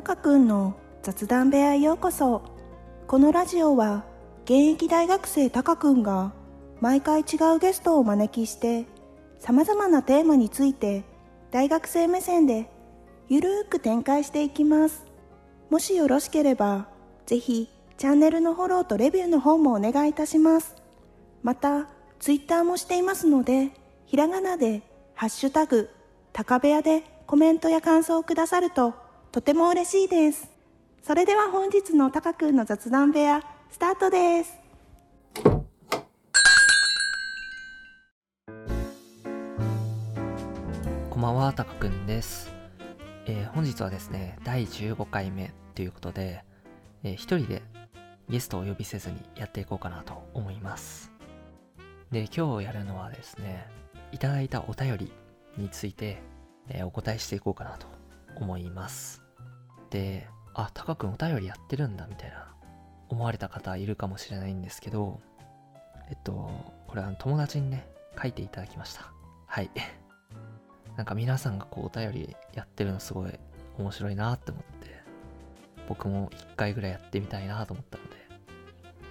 たかくんの雑談部屋へようこそ。このラジオは現役大学生たかくんが毎回違うゲストをお招きしてさまざまなテーマについて大学生目線でゆるーく展開していきます。もしよろしければぜひチャンネルのフォローとレビューの方もお願いいたします。またツイッターもしていますのでひらがなで「ハッシュタグ高部屋」でコメントや感想をくださるととても嬉しいですそれでは本日のたかくんの雑談部屋スタートですこんばんは、たかくんです。えー本日はですね、第15回目ということで、えー一人でゲストを呼びせずにやっていこうかなと思います。で、今日やるのはですね、いただいたお便りについて、えーお答えしていこうかなと思います。で、あ、たかくお便りやってるんだみたいな思われた方いるかもしれないんですけど、えっと、これは友達にね、書いていただきました。はい。なんか皆さんがこうお便りやってるのすごい面白いなって思って、僕も一回ぐらいやってみたいなと思ったので、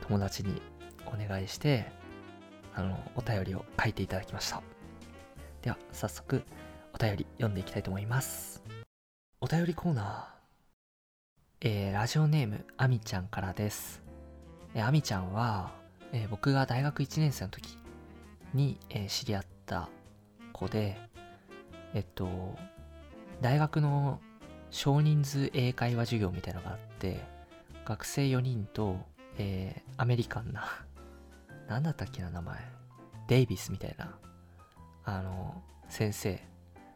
友達にお願いして、あの、お便りを書いていただきました。では、早速、お便り読んでいきたいと思います。お便りコーナー。えー、ラジオネーム、あみちゃんからです。えー、あみちゃんは、えー僕が大学1年生の時に、えー知り合った子で、えっと、大学の少人数英会話授業みたいなのがあって、学生4人と、えーアメリカンな、なんだったっけな、名前？デイビスみたいな、あの、先生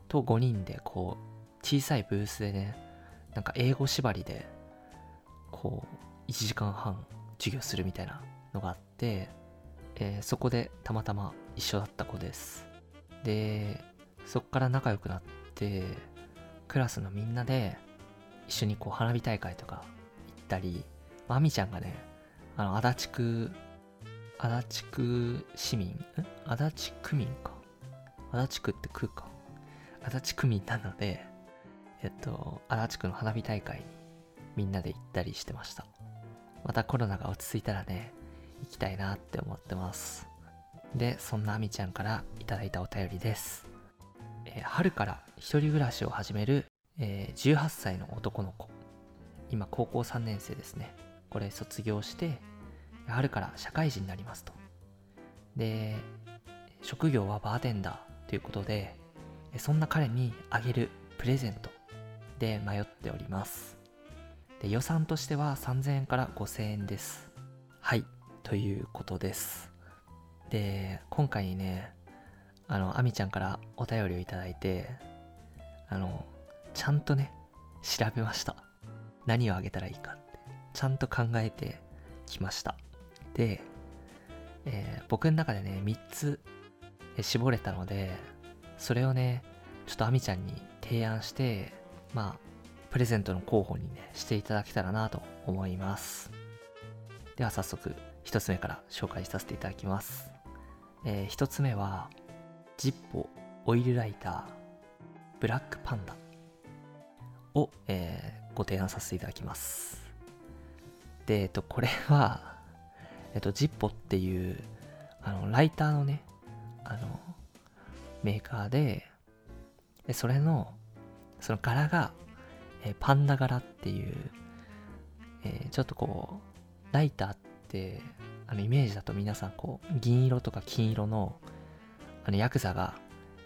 と5人で、こう、小さいブースでね、なんか英語縛りで、こう、1時間半授業するみたいなのがあって、えーそこでたまたま一緒だった子です。で、そっから仲良くなって、クラスのみんなで一緒にこう花火大会とか行ったり、まあみちゃんがね、あの、足立区、足立区市民ん？足立区民か。足立区って区か。足立区民なので、えっと、足立区の花火大会にみんなで行ったりしてました。またコロナが落ち着いたらね、行きたいなって思ってます。で、そんなあみちゃんからいただいたお便りです。えー春から一人暮らしを始める、えー18歳の男の子。今高校3年生ですね。これ卒業して、春から社会人になりますと。で、職業はバーテンダーということで、そんな彼にあげるプレゼントで迷っております。で予算としては3000円から5000円です。はい、ということです。で、今回ね、あの、あみちゃんからお便りをいただいて、あの、ちゃんとね、調べました。何をあげたらいいかって。ちゃんと考えてきました。で、えー僕の中でね、3つ絞れたので、それをね、ちょっとあみちゃんに提案して、まあ、プレゼントの候補にね、していただけたらなと思います。では早速、1つ目から紹介させていただきます。え1つ目は、ジッポオイルライターブラックパンダを、えーご提案させていただきます。で、えっと、これは、えっと、ジッポっていう、あの、ライターのね、あの、メーカー、でそれの、その柄が、えパンダ柄っていう、えちょっとこう、ライターって、あの、イメージだと皆さん、こう、銀色とか金色の、あの、ヤクザが、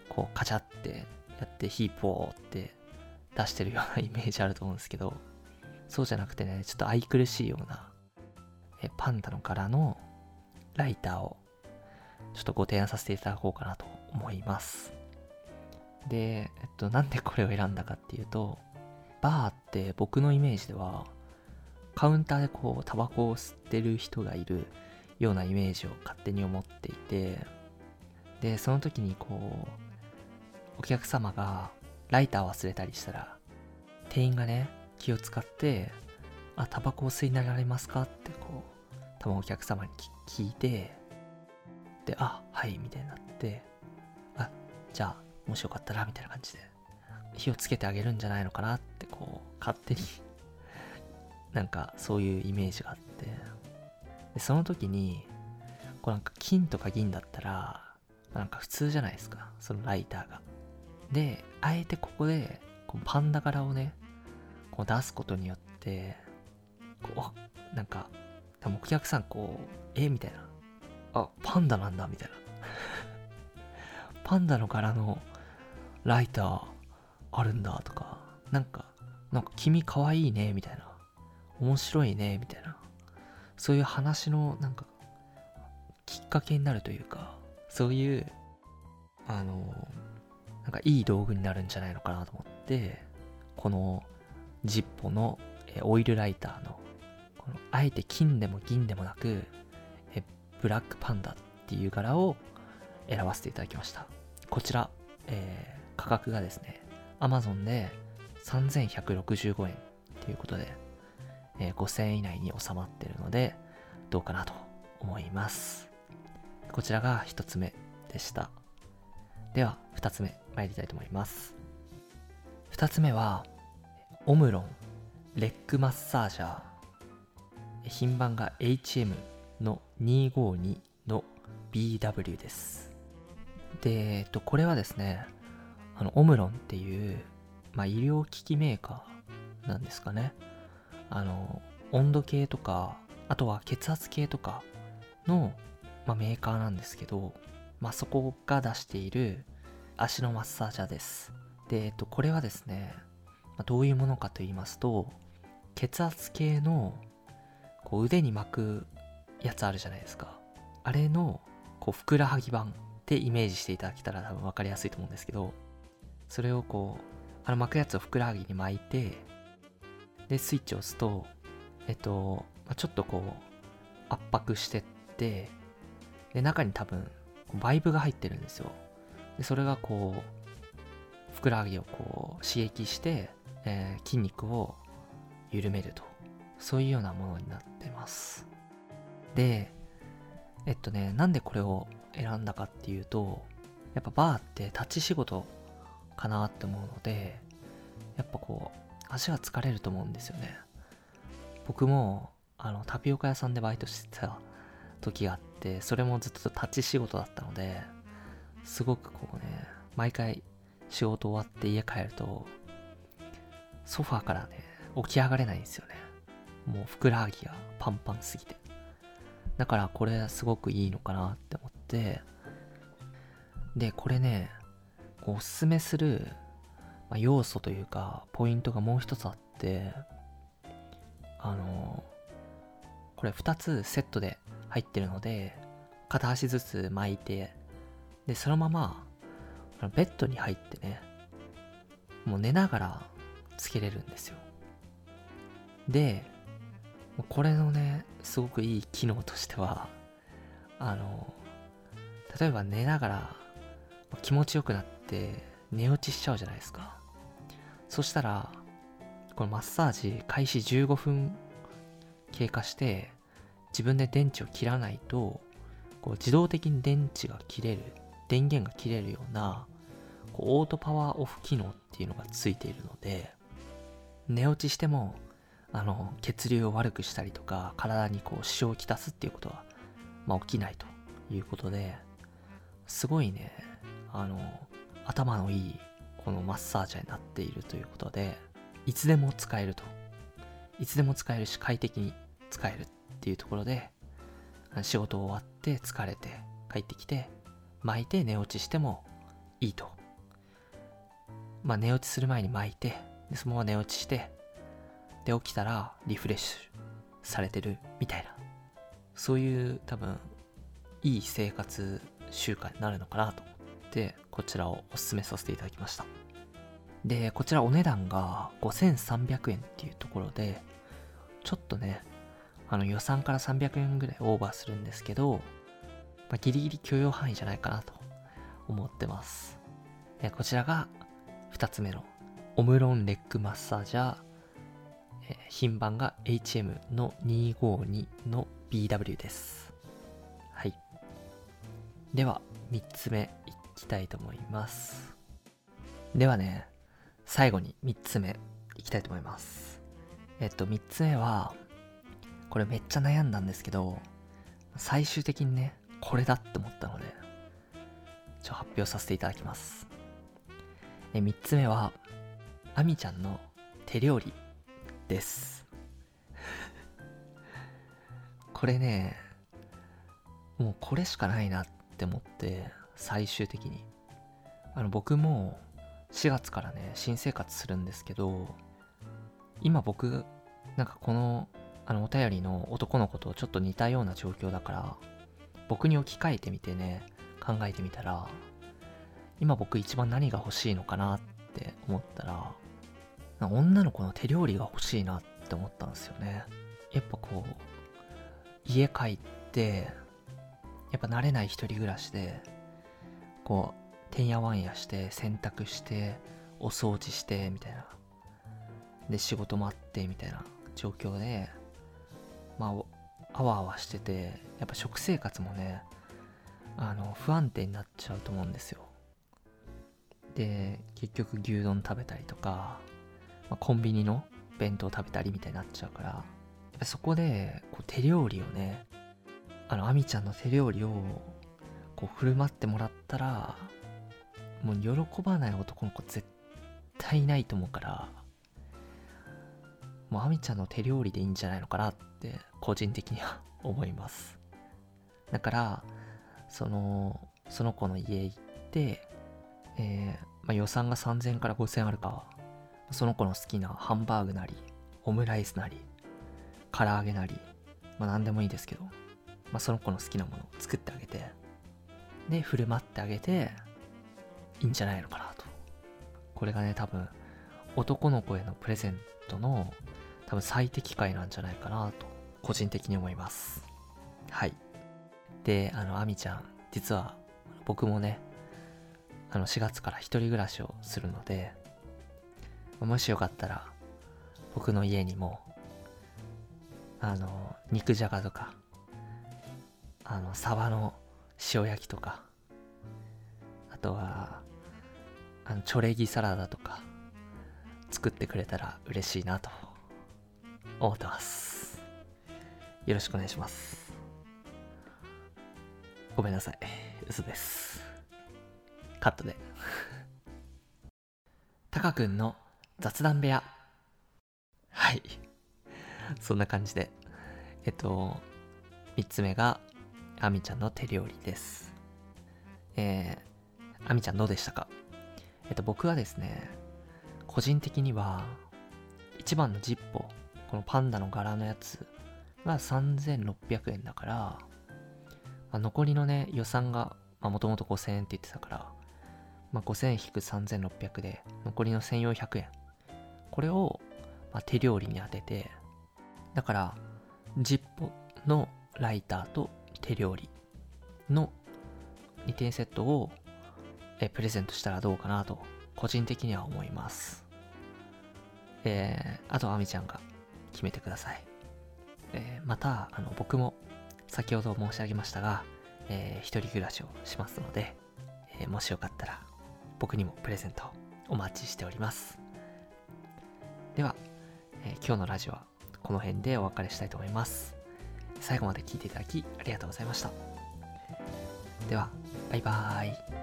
こう、カチャってやって、火ポーって出してるような イメージあると思うんですけど、そうじゃなくてね、ちょっと愛くるしいような、えパンダの柄のライターを、ちょっとご提案させていただこうかなと思います。で、えっと、なんでこれを選んだかっていうと、バーって僕のイメージでは、カウンターでこう、タバコを吸ってる人がいるようなイメージを勝手に思っていて、で、その時にこう、お客様がライターを忘れたりしたら、店員がね、気を使って、あ、タバコを吸いなられますか？ってこう、多分お客様に聞いて、で、あ、はい、みたいになって、あ、じゃあ、もしよかったら、みたいな感じで、火をつけてあげるんじゃないのかなって、勝手に なんかそういうイメージがあって。でその時にこうなんか金とか銀だったらなんか普通じゃないですか。そのライターが。であえてここでこうパンダ柄をねこう出すことによってこうなんか多分お客さんこうえみたいな。あパンダなんだみたいな。パンダの柄のライターあるんだとか。なんかなんか君かわいいねみたいな。面白いねみたいな。そういう話のなんかきっかけになるというかそういうあのなんかいい道具になるんじゃないのかなと思ってこのジッポのオイルライターのこのあえて金でも銀でもなくえブラックパンダっていう柄を選ばせていただきました。こちら、えー、価格がですね Amazon で3165円ということで、えー、5000円以内に収まってるのでどうかなと思います。こちらが1つ目でした。では2つ目参りたいと思います。2つ目はオムロンレッグマッサージャー。品番が HM の252の BW です。で、えっと、これはですねあのオムロンっていう、まあ、医療機器メーカーなんですかね。あの温度計とかあとは血圧計とかの、まあ、メーカーなんですけど、まあ、そこが出している足のマッサージャーです。で、えっと、これはですね、ま、どういうものかと言いますと血圧計のこう腕に巻くやつあるじゃないですか。あれのこうふくらはぎ版ってイメージしていただけたら多分分かりやすいと思うんですけどそれをこうあの巻くやつをふくらはぎに巻いてでスイッチを押すとえっと、ちょっとこう圧迫してってで中に多分バイブが入ってるんですよ。でそれがこうふくらはぎをこう刺激して、えー、筋肉を緩めると。そういうようなものになってます。でえっとねなんでこれを選んだかっていうとやっぱバーって立ち仕事かなって思うのでやっぱこう足が疲れると思うんですよね。僕もあのタピオカ屋さんでバイトしてた時があってそれもずっと立ち仕事だったのですごくこうね毎回仕事終わって家帰るとソファーからね起き上がれないんですよね。もうふくらはぎがパンパンすぎて。だからこれすごくいいのかなって思ってでこれねおすすめする、まあ、要素というかポイントがもう一つあってあのこれ2つセットで入ってるので片足ずつ巻いてでそのままベッドに入ってねもう寝ながらつけれるんですよ。でこれのねすごくいい機能としてはあの例えば寝ながら気持ちよくなって寝落ちしちゃうじゃないですか。そしたらこのマッサージ開始15分経過して自分で電池を切らないとこう自動的に電池が切れる電源が切れるようなこうオートパワーオフ機能っていうのがついているので寝落ちしてもあの血流を悪くしたりとか体にこう支障をきたすっていうことは、まあ、起きないということですごいねあの頭のいいこのマッサージャーになっているということでいつでも使えると。いつでも使えるし快適に使えるっていうところで仕事終わって疲れて帰ってきて巻いて寝落ちしてもいいと。まあ寝落ちする前に巻いてでそのまま寝落ちしてで起きたらリフレッシュされてるみたいな。そういう多分いい生活習慣になるのかなと。思ってこちらをおすすめさせていただきましたでこちらお値段が5300円っていうところでちょっとねあの予算から300円ぐらいオーバーするんですけど、まあ、ギリギリ許容範囲じゃないかなと思ってますでこちらが2つ目のオムロンレッグマッサージャーえ品番が HM の252の BW です。はい。では、3つ目いきたいと思います。ではね、最後に3つ目いきたいと思います。えっと、3つ目は、これめっちゃ悩んだんですけど、最終的にね、これだって思ったので、ちょ、発表させていただきます。え、3つ目は、あみちゃんの手料理です。これね、もうこれしかないなって思って、最終的に。あの、僕も4月からね、新生活するんですけど、今僕、なんかこの、あの、お便りの男の子とちょっと似たような状況だから、僕に置き換えてみてね、考えてみたら、今僕一番何が欲しいのかなって思ったら、女の子の手料理が欲しいなって思ったんですよね。やっぱこう、家帰って、やっぱ慣れない一人暮らしで、こう、てんやわんやして、洗濯して、お掃除して、みたいな。で、仕事もあって、みたいな状況で、まあ、あわあわしてて、やっぱ食生活もね、あの、不安定になっちゃうと思うんですよ。で、結局牛丼食べたりとか、まあ、コンビニの弁当食べたりみたいになっちゃうから、やっぱそこで、こう手料理をね、あの、アミちゃんの手料理を、こう振る舞ってもらったら、もう喜ばない男の子絶対ないと思うから、もうアミちゃんの手料理でいいんじゃないのかなって個人的には思います。だから、その、その子の家行って、えー、まあ、予算が3000から5000あるか、その子の好きなハンバーグなり、オムライスなり、唐揚げなり、まあ何でもいいですけど、まあその子の好きなものを作ってあげて、で、振る舞ってあげて、いいんじゃないのかなと。これがね、多分、男の子へのプレゼントの多分最適解なんじゃないかなと、個人的に思います。はい。で、あの、アミちゃん、実は僕もね、あの4月から一人暮らしをするので、もしよかったら、僕の家にも、あの、肉じゃがとか、あの、サバの塩焼きとか、あとは、あの、チョレギサラダとか、作ってくれたら嬉しいなと思ってます。よろしくお願いします。ごめんなさい。嘘です。カットで。タカ君の雑談部屋。はい。そんな感じで。えっと、三つ目が、アミちゃんの手料理です。えー、アミちゃんどうでしたか？えっと、僕はですね、個人的には、一番のジッポ、このパンダの柄のやつが3600円だから、まあ、残りのね、予算が、まあ、もともと5000円って言ってたから、まあ、5000引く3600で、残りの1400円。これを、まあ、手料理に当てて、だから、ジッポのライターと手料理の2点セットをえプレゼントしたらどうかなと、個人的には思います。えー、あとはあみちゃんが決めてください。えー、また、あの、僕も先ほど申し上げましたが、えー、一人暮らしをしますので、えー、もしよかったら僕にもプレゼントお待ちしております。では、えー、今日のラジオはこの辺でお別れしたいと思います。最後まで聞いていただきありがとうございました。では、バイバーイ。